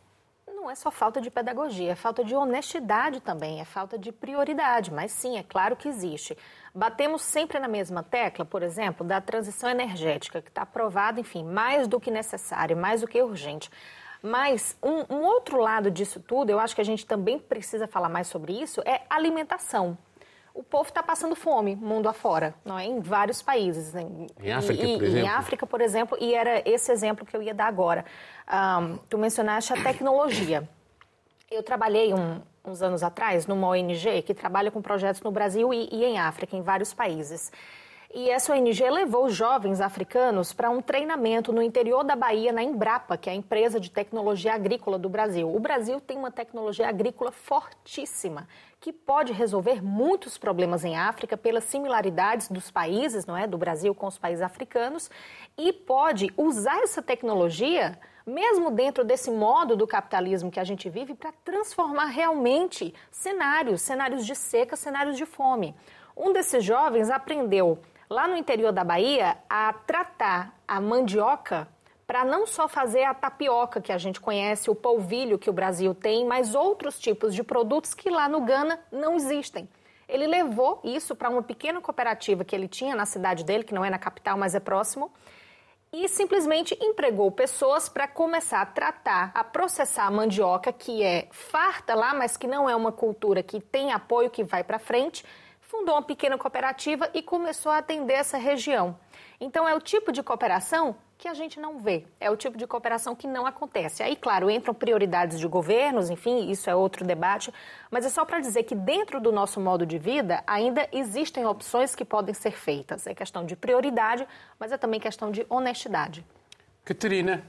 não é só falta de pedagogia, é falta de honestidade também, é falta de prioridade. Mas sim, é claro que existe. Batemos sempre na mesma tecla, por exemplo, da transição energética, que está aprovada, enfim, mais do que necessário, mais do que urgente. Mas um, um outro lado disso tudo, eu acho que a gente também precisa falar mais sobre isso, é alimentação o povo está passando fome mundo afora, não é? Em vários países. Em, em África, e, por exemplo. Em África, por exemplo, e era esse exemplo que eu ia dar agora. Um, tu mencionaste a tecnologia. Eu trabalhei um, uns anos atrás numa ONG que trabalha com projetos no Brasil e, e em África, em vários países. E essa ONG levou jovens africanos para um treinamento no interior da Bahia, na Embrapa, que é a empresa de tecnologia agrícola do Brasil. O Brasil tem uma tecnologia agrícola fortíssima, que pode resolver muitos problemas em África pelas similaridades dos países, não é, do Brasil com os países africanos, e pode usar essa tecnologia mesmo dentro desse modo do capitalismo que a gente vive, para transformar realmente cenários, cenários de seca, cenários de fome. Um desses jovens aprendeu lá no interior da Bahia a tratar a mandioca para não só fazer a tapioca que a gente conhece, o polvilho que o Brasil tem, mas outros tipos de produtos que lá no Gana não existem. Ele levou isso para uma pequena cooperativa que ele tinha na cidade dele, que não é na capital, mas é próximo, e simplesmente empregou pessoas para começar a tratar, a processar a mandioca, que é farta lá, mas que não é uma cultura que tem apoio, que vai para frente, fundou uma pequena cooperativa e começou a atender essa região. Então, é o tipo de cooperação que a gente não vê, é o tipo de cooperação que não acontece. Aí, claro, entram prioridades de governos, enfim, isso é outro debate, mas é só para dizer que dentro do nosso modo de vida ainda existem opções que podem ser feitas. É questão de prioridade, mas é também questão de honestidade. Catarina.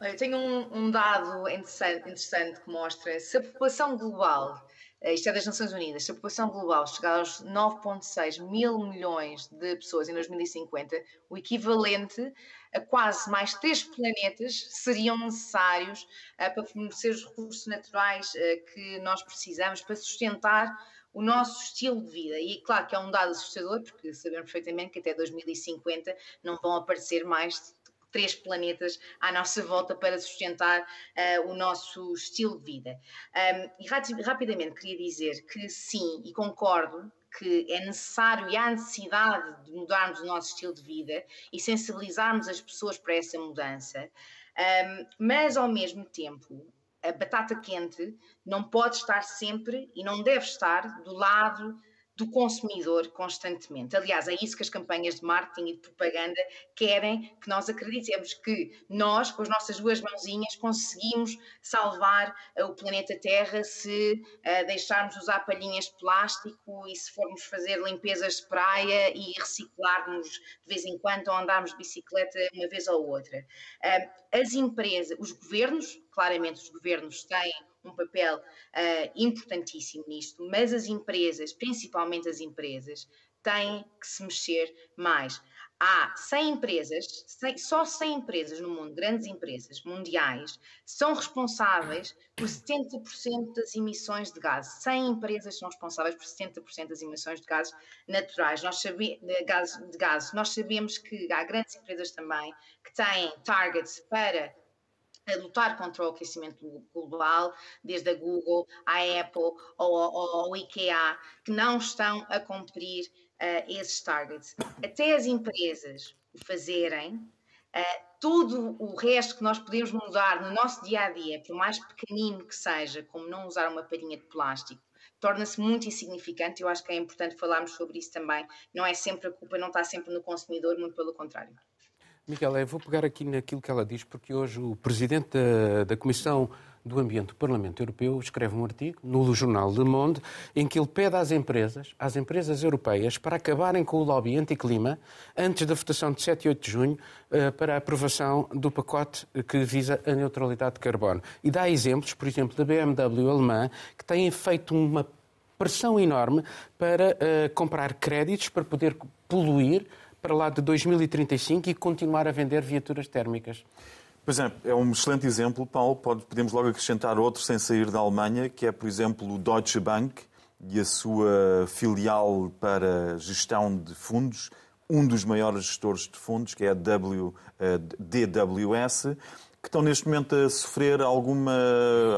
Eu tenho um, um dado interessante, interessante que mostra se a população global isto é das Nações Unidas, se a população global chegar aos 9,6 mil milhões de pessoas em 2050, o equivalente a quase mais três planetas seriam necessários uh, para fornecer os recursos naturais uh, que nós precisamos para sustentar o nosso estilo de vida. E claro que é um dado assustador, porque sabemos perfeitamente que até 2050 não vão aparecer mais três planetas à nossa volta para sustentar uh, o nosso estilo de vida. Um, e rapidamente queria dizer que sim, e concordo que é necessário e há necessidade de mudarmos o nosso estilo de vida e sensibilizarmos as pessoas para essa mudança, um, mas ao mesmo tempo a batata quente não pode estar sempre e não deve estar do lado do consumidor constantemente. Aliás, é isso que as campanhas de marketing e de propaganda querem que nós acreditemos que nós, com as nossas duas mãozinhas, conseguimos salvar uh, o planeta Terra se uh, deixarmos usar palhinhas de plástico e se formos fazer limpezas de praia e reciclarmos de vez em quando ou andarmos de bicicleta uma vez ou outra. Uh, as empresas, os governos, claramente os governos têm um papel uh, importantíssimo nisto, mas as empresas, principalmente as empresas, têm que se mexer mais. Há 100 empresas, 100, só 100 empresas no mundo, grandes empresas mundiais, são responsáveis por 70% das emissões de gases. 100 empresas são responsáveis por 70% das emissões de gases naturais. Nós sabe, de, gases, de gases. Nós sabemos que há grandes empresas também que têm targets para a lutar contra o aquecimento global, desde a Google, a Apple ou ao IKEA, que não estão a cumprir uh, esses targets. Até as empresas o fazerem, uh, tudo o resto que nós podemos mudar no nosso dia a dia, por mais pequenino que seja, como não usar uma palhinha de plástico, torna-se muito insignificante. Eu acho que é importante falarmos sobre isso também. Não é sempre a culpa, não está sempre no consumidor, muito pelo contrário. Miguel, eu vou pegar aqui naquilo que ela diz, porque hoje o presidente da, da Comissão do Ambiente do Parlamento Europeu escreve um artigo no jornal Le Monde em que ele pede às empresas, às empresas europeias, para acabarem com o lobby anti-clima antes da votação de 7 e 8 de junho eh, para a aprovação do pacote que visa a neutralidade de carbono. E dá exemplos, por exemplo, da BMW alemã, que tem feito uma pressão enorme para uh, comprar créditos para poder poluir para lá de 2035 e continuar a vender viaturas térmicas. Pois é, é um excelente exemplo, Paulo. Pode, podemos logo acrescentar outro sem sair da Alemanha, que é, por exemplo, o Deutsche Bank e a sua filial para gestão de fundos, um dos maiores gestores de fundos, que é a w, a DWS, que estão neste momento a sofrer alguma,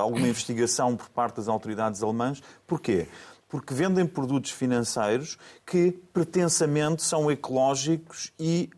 alguma investigação por parte das autoridades alemãs. Porquê? Porque vendem produtos financeiros que pretensamente são ecológicos e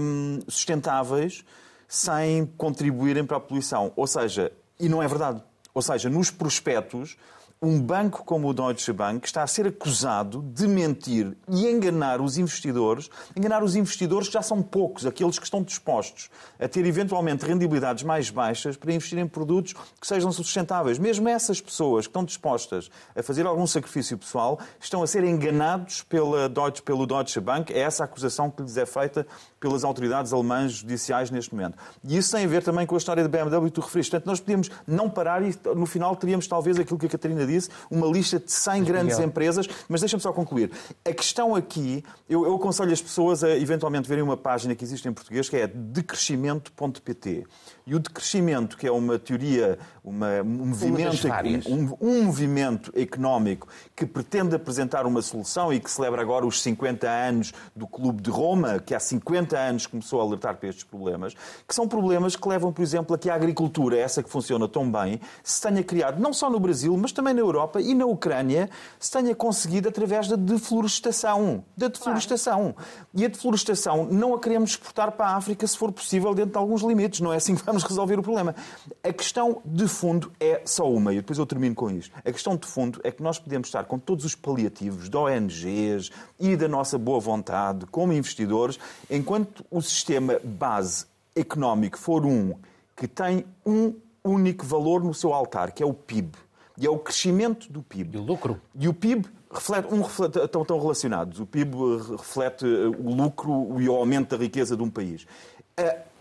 hum, sustentáveis sem contribuírem para a poluição. Ou seja, e não é verdade. Ou seja, nos prospectos um banco como o Deutsche Bank está a ser acusado de mentir e enganar os investidores, enganar os investidores que já são poucos, aqueles que estão dispostos a ter eventualmente rendibilidades mais baixas para investir em produtos que sejam sustentáveis. Mesmo essas pessoas que estão dispostas a fazer algum sacrifício pessoal estão a ser enganados pela Deutsche, pelo Deutsche Bank. É essa a acusação que lhes é feita pelas autoridades alemãs judiciais neste momento. E isso tem a ver também com a história da BMW que tu referiste. Portanto, nós podíamos não parar e no final teríamos talvez aquilo que a Catarina disse, uma lista de 100 grandes empresas, mas deixa-me só concluir. A questão aqui, eu, eu aconselho as pessoas a eventualmente verem uma página que existe em português que é decrescimento.pt. E o decrescimento, que é uma teoria, uma, um, movimento, um, um, movimento económico que pretende apresentar uma solução e que celebra agora os 50 anos do Clube de Roma, que há 50 anos começou a alertar para estes problemas, que são problemas que levam, por exemplo, a que a agricultura, essa que funciona tão bem, se tenha criado não só no Brasil, mas também na Europa e na Ucrânia, se tenha conseguido através da deflorestação. Da deflorestação. Claro. E a deflorestação não a queremos exportar para a África se for possível dentro de alguns limites. Não é assim que vamos vamos resolver o problema. A questão de fundo é só uma, e depois eu termino com isto. A questão de fundo é que nós podemos estar com todos os paliativos de ONGs e da nossa boa vontade como investidores, enquanto o sistema base económico for um que tem um único valor no seu altar, que é o PIB. E é o crescimento do PIB. E o lucro. E o PIB reflete, um reflete, estão, estão relacionados. O PIB reflete o lucro e o aumento da riqueza de um país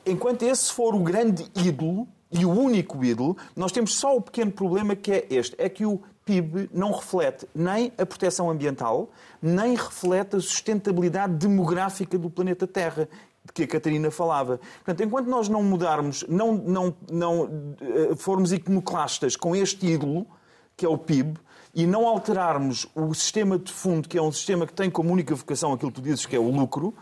enquanto esse for o grande ídolo e o único ídolo, nós temos só o pequeno problema que é este: é que o PIB não reflete nem a proteção ambiental, nem reflete a sustentabilidade demográfica do planeta Terra, de que a Catarina falava. Portanto, enquanto nós não mudarmos, não, não, não uh, formos iconoclastas com este ídolo, que é o PIB, e não alterarmos o sistema de fundo, que é um sistema que tem como única vocação aquilo que tu dizes, que é o lucro,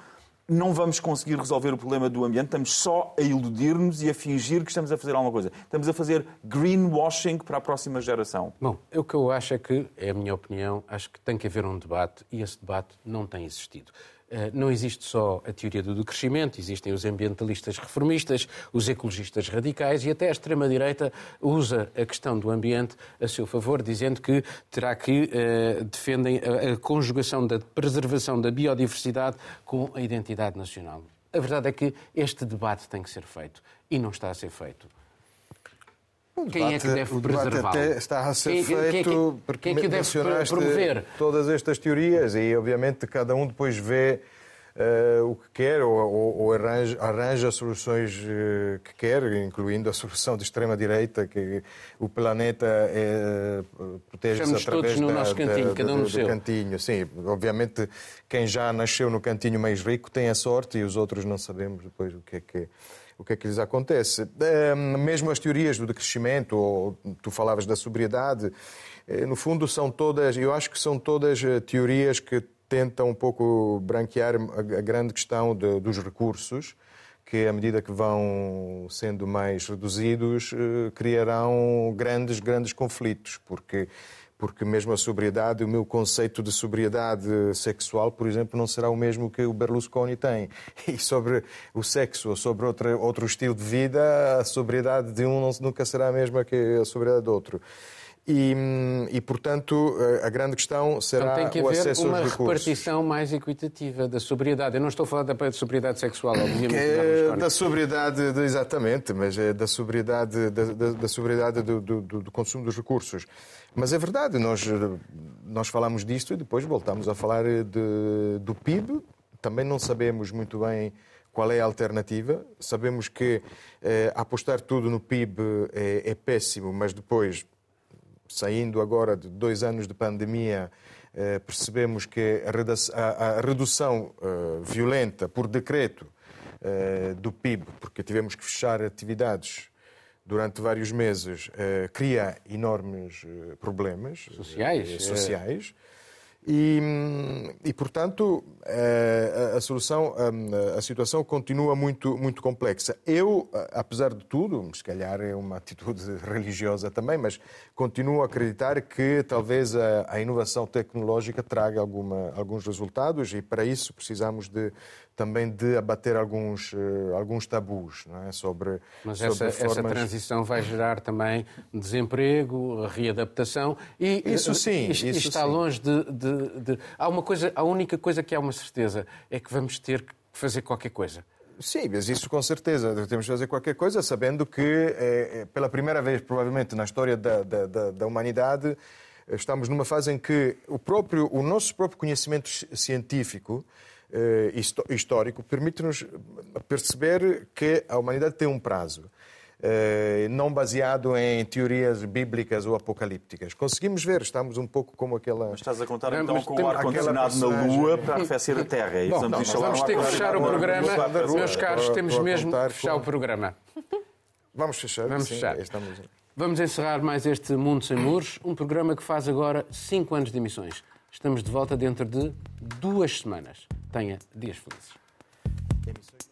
não vamos conseguir resolver o problema do ambiente, estamos só a iludir-nos e a fingir que estamos a fazer alguma coisa. Estamos a fazer greenwashing para a próxima geração. Bom, o que eu acho é que, é a minha opinião, acho que tem que haver um debate e esse debate não tem existido. Eh, não existe só a teoria do decrescimento, existem os ambientalistas reformistas, os ecologistas radicais e até a extrema-direita usa a questão do ambiente a seu favor, dizendo que terá que uh, defendem a, a conjugação da preservação da biodiversidade com a identidade nacional. A verdade é que este debate tem que ser feito e não está a ser feito. Quem é que deve preservá-lo? está a ser quem, feito quem, quem, porque quem é que deve promover? todas estas teorias e, obviamente, cada um depois vê uh, o que quer ou, ou, ou arranja, arranja, soluções uh, que quer, incluindo a solução de extrema-direita, que o planeta é, protege-se através todos no da, nosso cantinho, da, cada um do, do cantinho. Sim, obviamente, quem já nasceu no cantinho mais rico tem a sorte e os outros não sabemos depois o que é que é o que é que lhes acontece. Mesmo as teorias do decrescimento, ou tu falavas da sobriedade, eh, no fundo são todas, eu acho que são todas eh, teorias que tentam um pouco branquear a grande questão de, dos recursos, que à medida que vão sendo mais reduzidos, eh, criarão grandes, grandes conflitos, porque porque mesmo a sobriedade, o meu conceito de sobriedade sexual, por exemplo, não será o mesmo que o Berlusconi tem. E sobre o sexo ou sobre outro, outro estilo de vida, a sobriedade de um nunca será a mesma que a sobriedade do outro. E, e, portanto, a grande questão será então, tem que o acesso uma repartição mais equitativa da sobriedade. Eu não estou a falar da sobriedade sexual, obviamente. É da sobriedade, exatamente, mas é da sobriedade, da, da, da sobriedade do, do, do, consumo dos recursos. Mas é verdade, nós, nós falamos disto e depois voltamos a falar de, do PIB. Também não sabemos muito bem qual é a alternativa. Sabemos que eh, apostar tudo no PIB é, é péssimo, mas depois saindo agora de dois anos de pandemia, eh, percebemos que a redução eh, violenta por decreto eh, do PIB, porque tivemos que fechar atividades durante vários meses, cria enormes problemas sociais. sociais. E, e, portanto, a, a, solução, a, a, situação continua muito, muito complexa. Eu, apesar de tudo, se calhar é uma atitude religiosa também, mas continuo a acreditar que talvez a, a inovação tecnológica traga alguma, alguns resultados e para isso precisamos de, também de abater alguns, uh, alguns tabus é? sobre. Mas sobre essa, formas... essa transição vai gerar também desemprego, readaptação e isso sim. Isto, isso está sim. longe de, de, de, Há uma coisa, a única coisa que há uma certeza é que vamos ter que fazer qualquer coisa. Sim, mas isso com certeza. Temos que fazer qualquer coisa sabendo que, é, pela primeira vez, provavelmente, na história da, da, da, da humanidade, estamos numa fase em que o, próprio, o nosso próprio conhecimento científico eh, histórico permite-nos perceber que a humanidade tem um prazo. Eh, não baseado em teorias bíblicas ou apocalípticas. Conseguimos ver, estamos um pouco como aquela. Mas estás a contar então com o ar-condicionado na Lua para arrefecer a Terra. É Bom, vamos, não, vamos ter que fechar o programa. Meus caros, temos mesmo que fechar o programa. Vamos fechar. Vamos fechar. Estamos... Vamos encerrar mais este Mundo Sem Muros, um programa que faz agora 5 anos de emissões. Estamos de volta dentro de duas semanas. Tenha dias felizes.